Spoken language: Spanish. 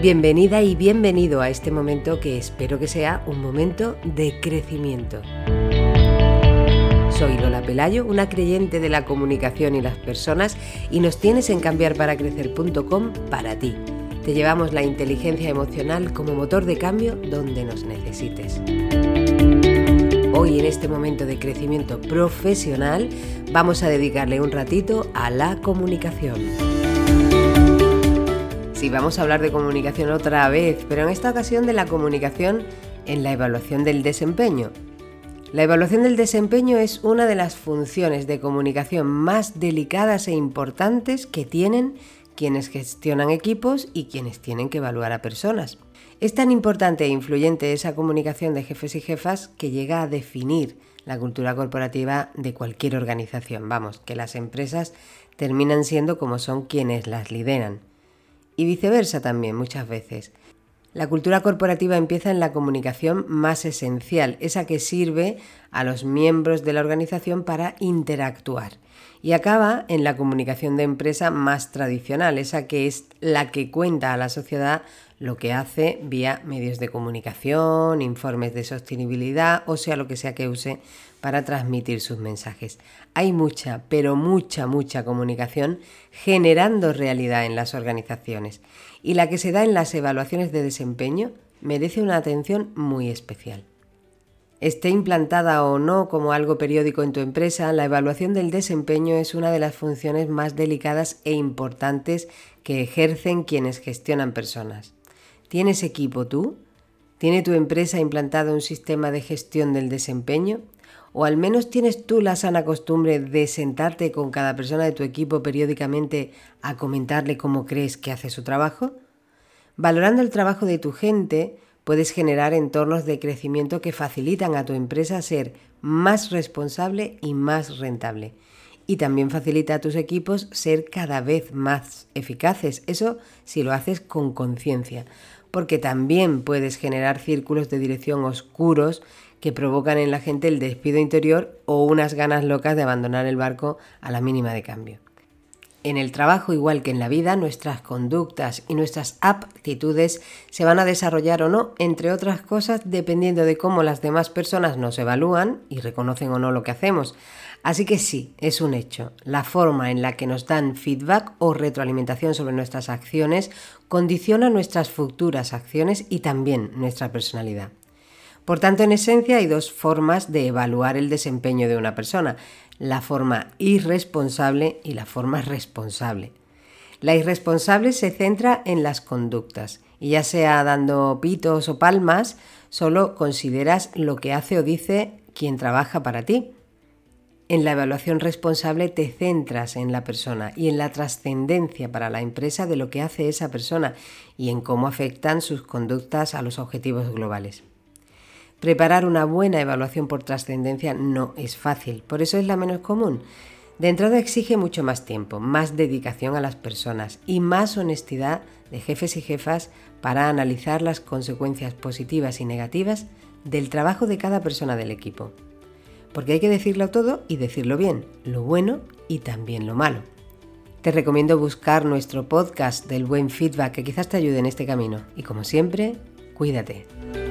Bienvenida y bienvenido a este momento que espero que sea un momento de crecimiento. Soy Lola Pelayo, una creyente de la comunicación y las personas y nos tienes en cambiarparacrecer.com para ti. Te llevamos la inteligencia emocional como motor de cambio donde nos necesites. Hoy en este momento de crecimiento profesional vamos a dedicarle un ratito a la comunicación. Sí, vamos a hablar de comunicación otra vez, pero en esta ocasión de la comunicación en la evaluación del desempeño. La evaluación del desempeño es una de las funciones de comunicación más delicadas e importantes que tienen quienes gestionan equipos y quienes tienen que evaluar a personas. Es tan importante e influyente esa comunicación de jefes y jefas que llega a definir la cultura corporativa de cualquier organización. Vamos, que las empresas terminan siendo como son quienes las lideran y viceversa también muchas veces. La cultura corporativa empieza en la comunicación más esencial, esa que sirve a los miembros de la organización para interactuar. Y acaba en la comunicación de empresa más tradicional, esa que es la que cuenta a la sociedad lo que hace vía medios de comunicación, informes de sostenibilidad, o sea, lo que sea que use para transmitir sus mensajes. Hay mucha, pero mucha, mucha comunicación generando realidad en las organizaciones y la que se da en las evaluaciones de desempeño merece una atención muy especial. Esté implantada o no como algo periódico en tu empresa, la evaluación del desempeño es una de las funciones más delicadas e importantes que ejercen quienes gestionan personas. ¿Tienes equipo tú? ¿Tiene tu empresa implantado un sistema de gestión del desempeño? ¿O al menos tienes tú la sana costumbre de sentarte con cada persona de tu equipo periódicamente a comentarle cómo crees que hace su trabajo? Valorando el trabajo de tu gente, puedes generar entornos de crecimiento que facilitan a tu empresa ser más responsable y más rentable. Y también facilita a tus equipos ser cada vez más eficaces. Eso si lo haces con conciencia. Porque también puedes generar círculos de dirección oscuros que provocan en la gente el despido interior o unas ganas locas de abandonar el barco a la mínima de cambio. En el trabajo, igual que en la vida, nuestras conductas y nuestras aptitudes se van a desarrollar o no, entre otras cosas, dependiendo de cómo las demás personas nos evalúan y reconocen o no lo que hacemos. Así que sí, es un hecho. La forma en la que nos dan feedback o retroalimentación sobre nuestras acciones condiciona nuestras futuras acciones y también nuestra personalidad. Por tanto, en esencia hay dos formas de evaluar el desempeño de una persona, la forma irresponsable y la forma responsable. La irresponsable se centra en las conductas y ya sea dando pitos o palmas, solo consideras lo que hace o dice quien trabaja para ti. En la evaluación responsable te centras en la persona y en la trascendencia para la empresa de lo que hace esa persona y en cómo afectan sus conductas a los objetivos globales. Preparar una buena evaluación por trascendencia no es fácil, por eso es la menos común. De entrada exige mucho más tiempo, más dedicación a las personas y más honestidad de jefes y jefas para analizar las consecuencias positivas y negativas del trabajo de cada persona del equipo. Porque hay que decirlo todo y decirlo bien, lo bueno y también lo malo. Te recomiendo buscar nuestro podcast del buen feedback que quizás te ayude en este camino. Y como siempre, cuídate.